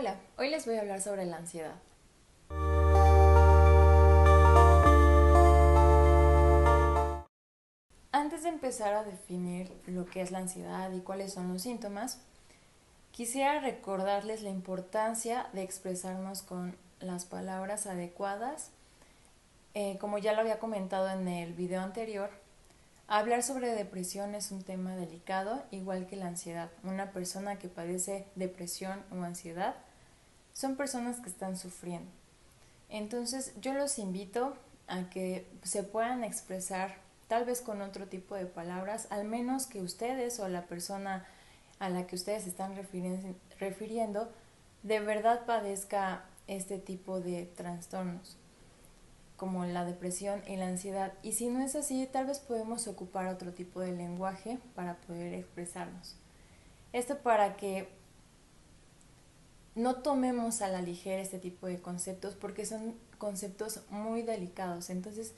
Hola, hoy les voy a hablar sobre la ansiedad. Antes de empezar a definir lo que es la ansiedad y cuáles son los síntomas, quisiera recordarles la importancia de expresarnos con las palabras adecuadas. Eh, como ya lo había comentado en el video anterior, hablar sobre depresión es un tema delicado, igual que la ansiedad. Una persona que padece depresión o ansiedad son personas que están sufriendo. Entonces yo los invito a que se puedan expresar tal vez con otro tipo de palabras, al menos que ustedes o la persona a la que ustedes están refiriendo de verdad padezca este tipo de trastornos como la depresión y la ansiedad. Y si no es así, tal vez podemos ocupar otro tipo de lenguaje para poder expresarnos. Esto para que no tomemos a la ligera este tipo de conceptos porque son conceptos muy delicados. Entonces,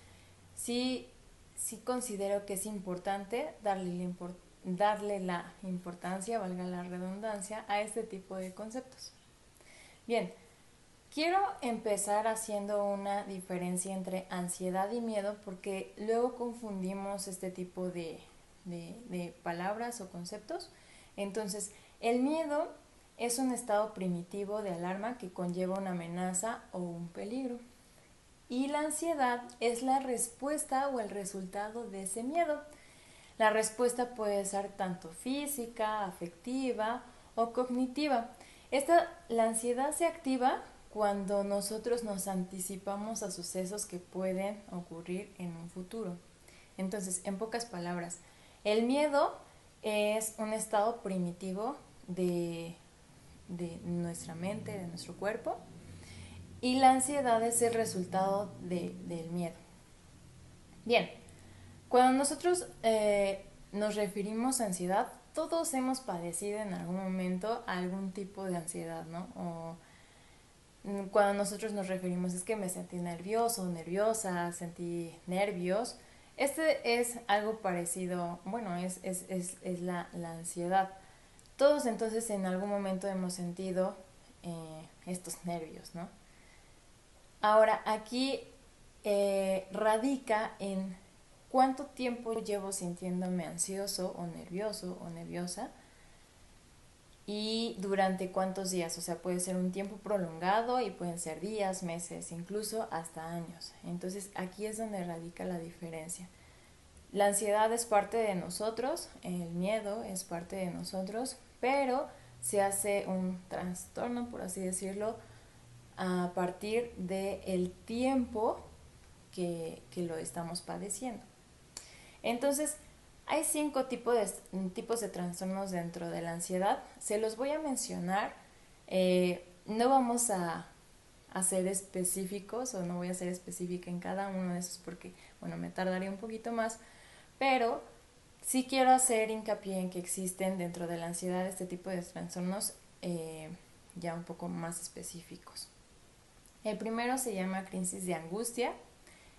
sí, sí considero que es importante darle la importancia, valga la redundancia, a este tipo de conceptos. Bien, quiero empezar haciendo una diferencia entre ansiedad y miedo porque luego confundimos este tipo de, de palabras o conceptos. Entonces, el miedo es un estado primitivo de alarma que conlleva una amenaza o un peligro. Y la ansiedad es la respuesta o el resultado de ese miedo. La respuesta puede ser tanto física, afectiva o cognitiva. Esta, la ansiedad se activa cuando nosotros nos anticipamos a sucesos que pueden ocurrir en un futuro. Entonces, en pocas palabras, el miedo es un estado primitivo de de nuestra mente, de nuestro cuerpo. Y la ansiedad es el resultado del miedo. Bien, cuando nosotros eh, nos referimos a ansiedad, todos hemos padecido en algún momento algún tipo de ansiedad, ¿no? O mm, cuando nosotros nos referimos es que me sentí nervioso, nerviosa, sentí nervios. Este es algo parecido, bueno, es, es, es, es la, la ansiedad. Todos entonces en algún momento hemos sentido eh, estos nervios, ¿no? Ahora, aquí eh, radica en cuánto tiempo llevo sintiéndome ansioso o nervioso o nerviosa y durante cuántos días, o sea, puede ser un tiempo prolongado y pueden ser días, meses, incluso hasta años. Entonces aquí es donde radica la diferencia. La ansiedad es parte de nosotros, el miedo es parte de nosotros, pero se hace un trastorno, por así decirlo, a partir del el tiempo que, lo estamos padeciendo. Entonces, hay cinco tipos de, tipos de trastornos dentro de la ansiedad. Se los voy a mencionar. Eh, no vamos a, a, ser específicos o no voy a ser específica en cada uno de esos porque, bueno, me tardaría un poquito más. Pero Sí quiero hacer hincapié en que existen dentro de la ansiedad este tipo de trastornos eh, ya un poco más específicos. El primero se llama crisis de angustia,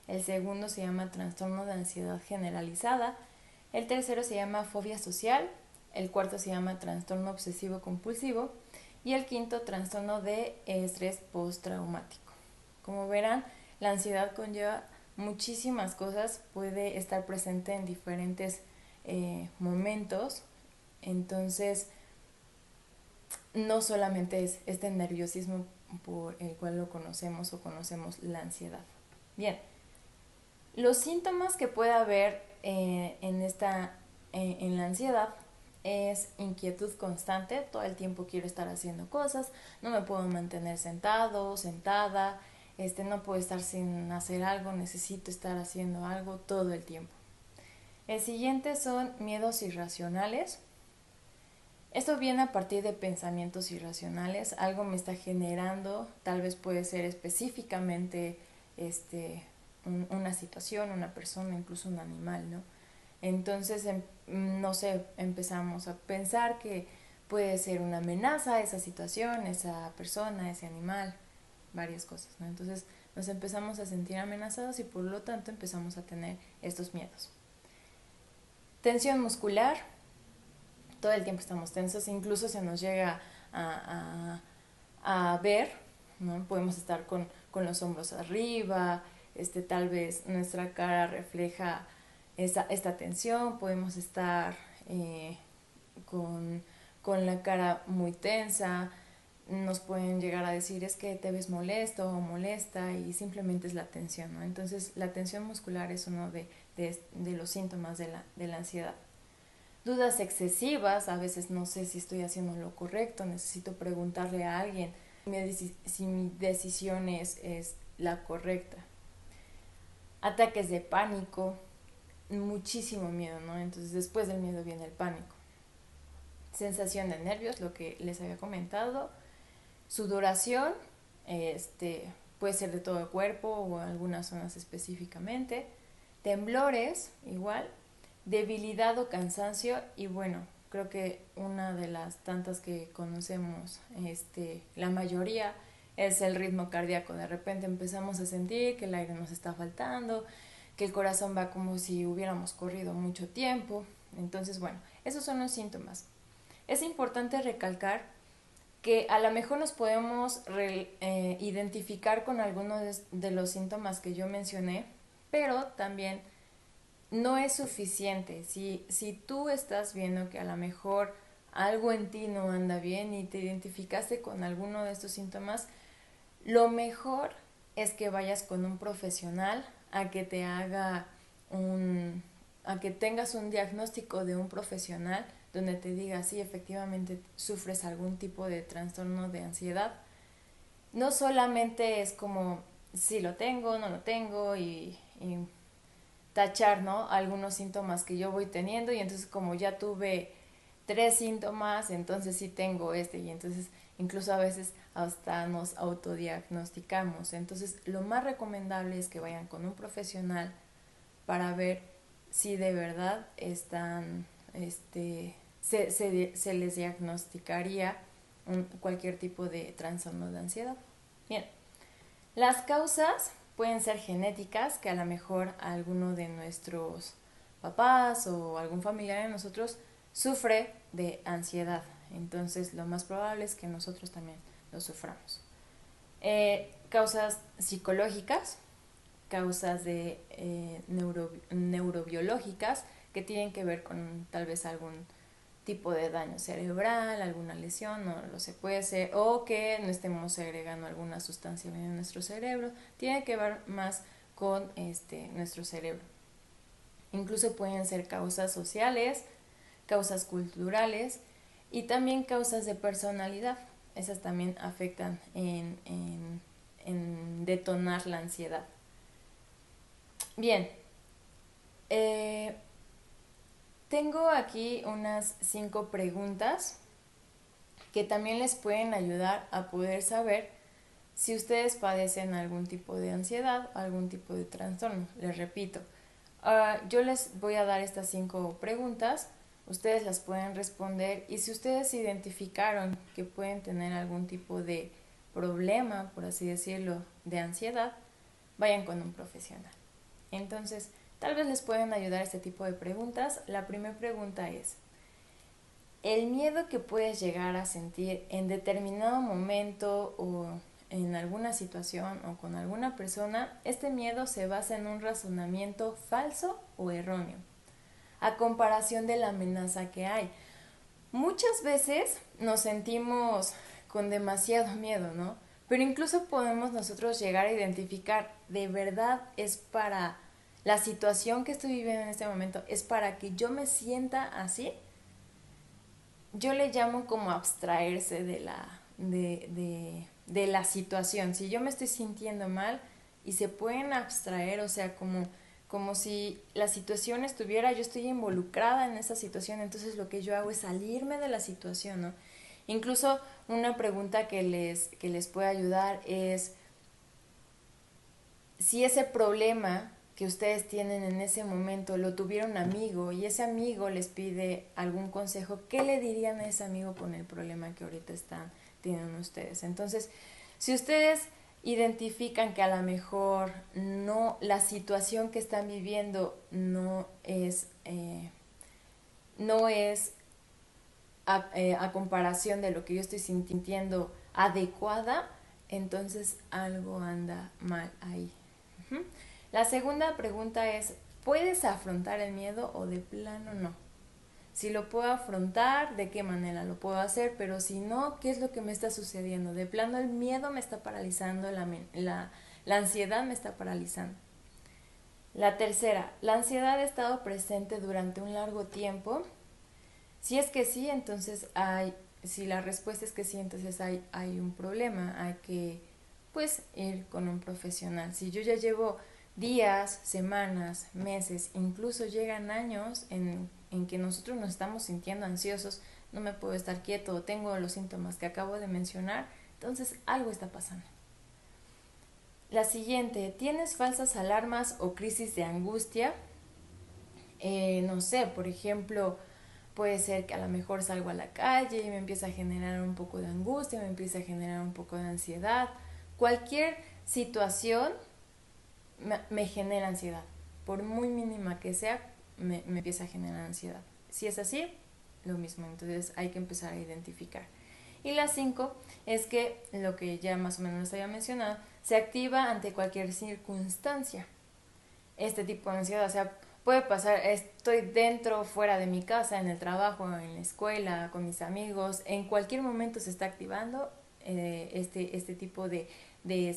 el segundo se llama trastorno de ansiedad generalizada, el tercero se llama fobia social, el cuarto se llama trastorno obsesivo compulsivo y el quinto trastorno de estrés postraumático. Como verán, la ansiedad conlleva muchísimas cosas, puede estar presente en diferentes eh, momentos. Entonces, no solamente es este nerviosismo por el cual lo conocemos o conocemos la ansiedad. Bien, los síntomas que puede haber eh, en, esta, eh, en la ansiedad es inquietud constante, todo el tiempo quiero estar haciendo cosas, no me puedo mantener sentado, sentada, este, no puedo estar sin hacer algo, necesito estar haciendo algo todo el tiempo. El siguiente son miedos irracionales. Esto viene a partir de pensamientos irracionales. Algo me está generando, tal vez puede ser específicamente este, una situación, una persona, incluso un animal, ¿no? Entonces, em, no sé, empezamos a pensar que puede ser una amenaza esa situación, esa persona, ese animal, varias cosas, ¿no? Entonces nos empezamos a sentir amenazados y por lo tanto empezamos a tener estos miedos. Tensión muscular, todo el tiempo estamos tensos, incluso se nos llega a, a ver, ¿no? Podemos estar con, con los hombros arriba, este, tal vez nuestra cara refleja esa, esta tensión, podemos estar eh, con, con, la cara muy tensa, nos pueden llegar a decir es que te ves molesto o molesta y simplemente es la tensión, ¿no? Entonces la tensión muscular es uno de, de, los síntomas de la, de la ansiedad. Dudas excesivas, a veces no sé si estoy haciendo lo correcto, necesito preguntarle a alguien si mi decisión es, es la correcta. Ataques de pánico, muchísimo miedo, ¿no? Entonces después del miedo viene el pánico. Sensación de nervios, lo que les había comentado. Sudoración, este, puede ser de todo el cuerpo o algunas zonas específicamente. Temblores, igual. Debilidad o cansancio y bueno, creo que una de las tantas que conocemos, este, la mayoría, es el ritmo cardíaco. De repente empezamos a sentir que el aire nos está faltando, que el corazón va como si hubiéramos corrido mucho tiempo. Entonces, bueno, esos son los síntomas. Es importante recalcar que a lo mejor nos podemos eh, identificar con algunos de los síntomas que yo mencioné, pero también no es suficiente. Si, si tú estás viendo que a lo mejor algo en ti no anda bien y te identificaste con alguno de estos síntomas, lo mejor es que vayas con un profesional a que te haga un, a que tengas un diagnóstico de un profesional donde te diga si efectivamente sufres algún tipo de trastorno de ansiedad. No solamente es como si lo tengo, no lo tengo y, y tachar, ¿no? Algunos síntomas que yo voy teniendo y entonces como ya tuve tres síntomas, entonces sí tengo este y entonces incluso a veces hasta nos autodiagnosticamos. Entonces, lo más recomendable es que vayan con un profesional para ver si de verdad están, este, se, se, les diagnosticaría cualquier tipo de trastorno de ansiedad. Bien, las causas pueden ser genéticas, que a lo mejor alguno de nuestros papás o algún familiar de nosotros sufre de ansiedad. Entonces, lo más probable es que nosotros también lo suframos. Eh, causas psicológicas, causas de eh, neurobiológicas que tienen que ver con tal vez algún tipo de daño cerebral, alguna lesión, no lo se puede ser, o que no estemos segregando alguna sustancia en nuestro cerebro, tiene que ver más con este, nuestro cerebro. Incluso pueden ser causas sociales, causas culturales y también causas de personalidad esas también afectan en, detonar la ansiedad. Bien, eh, tengo aquí unas cinco preguntas que también les pueden ayudar a poder saber si ustedes padecen algún tipo de ansiedad o algún tipo de trastorno. Les repito, ah, yo les voy a dar estas cinco preguntas ustedes las pueden responder y si ustedes identificaron que pueden tener algún tipo de problema, por así decirlo, de ansiedad, vayan con un profesional. Entonces, tal vez les pueden ayudar este tipo de preguntas. La primera pregunta es, ¿el miedo que puedes llegar a sentir en determinado momento o en alguna situación o con alguna persona, este miedo se basa en un razonamiento falso o erróneo? a comparación de la amenaza que hay. Muchas veces nos sentimos con demasiado miedo, ¿no? Pero incluso podemos nosotros llegar a identificar, de verdad es para la situación que estoy viviendo en este momento, es para que yo me sienta así. Yo le llamo como abstraerse de la, de, de, de la situación. Si yo me estoy sintiendo mal y se pueden abstraer, o sea, como como si la situación estuviera, yo estoy involucrada en esa situación, entonces lo que yo hago es salirme de la situación, ¿no? Incluso una pregunta que les, que les puede ayudar es si ese problema que ustedes tienen en ese momento lo tuviera un amigo y ese amigo les pide algún consejo, ¿qué le dirían a ese amigo con el problema que ahorita están teniendo ustedes? Entonces, si ustedes identifican que a lo mejor no la situación que están viviendo no es eh, no es eh, a, comparación de lo que yo estoy sintiendo adecuada, entonces algo anda mal ahí. La segunda pregunta es, ¿puedes afrontar el miedo o de plano no? Si lo puedo afrontar, ¿de qué manera lo puedo hacer? Pero si no, ¿qué es lo que me está sucediendo? De plano el miedo me está paralizando, la, ansiedad me está paralizando. La tercera, ¿la ansiedad ha estado presente durante un largo tiempo? Si es que sí, entonces hay, si la respuesta es que sí, entonces hay, hay un problema, hay que pues ir con un profesional. Si yo ya llevo días, semanas, meses, incluso llegan años en, en que nosotros nos estamos sintiendo ansiosos, no me puedo estar quieto, tengo los síntomas que acabo de mencionar, entonces algo está pasando. La siguiente, ¿tienes falsas alarmas o crisis de angustia? Eh, no sé, por ejemplo, puede ser que a lo mejor salgo a la calle y me empieza a generar un poco de angustia, me empieza a generar un poco de ansiedad. Cualquier situación me, genera ansiedad. Por muy mínima que sea, me, me empieza a generar ansiedad. Si es así, lo mismo. Entonces hay que empezar a identificar. Y la cinco es que lo que ya más o menos les había mencionado, se activa ante cualquier circunstancia. Este tipo de ansiedad, o sea, puede pasar, estoy dentro, fuera de mi casa, en el trabajo, en la escuela, con mis amigos, en cualquier momento se está activando eh, este, este tipo de, de,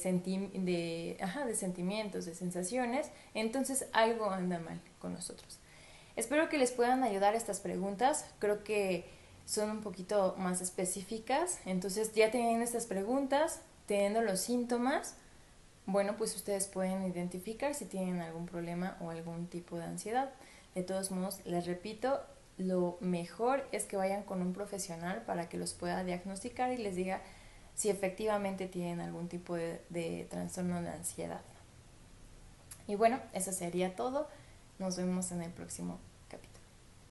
de, ajá, de sentimientos, de sensaciones, entonces algo anda mal con nosotros. Espero que les puedan ayudar estas preguntas, creo que son un poquito más específicas, entonces ya tienen estas preguntas, teniendo los síntomas, bueno, pues ustedes pueden identificar si tienen algún problema o algún tipo de ansiedad. De todos modos, les repito, lo mejor es que vayan con un profesional para que los pueda diagnosticar y les diga si efectivamente tienen algún tipo de, trastorno de ansiedad. Y bueno, eso sería todo. Nos vemos en el próximo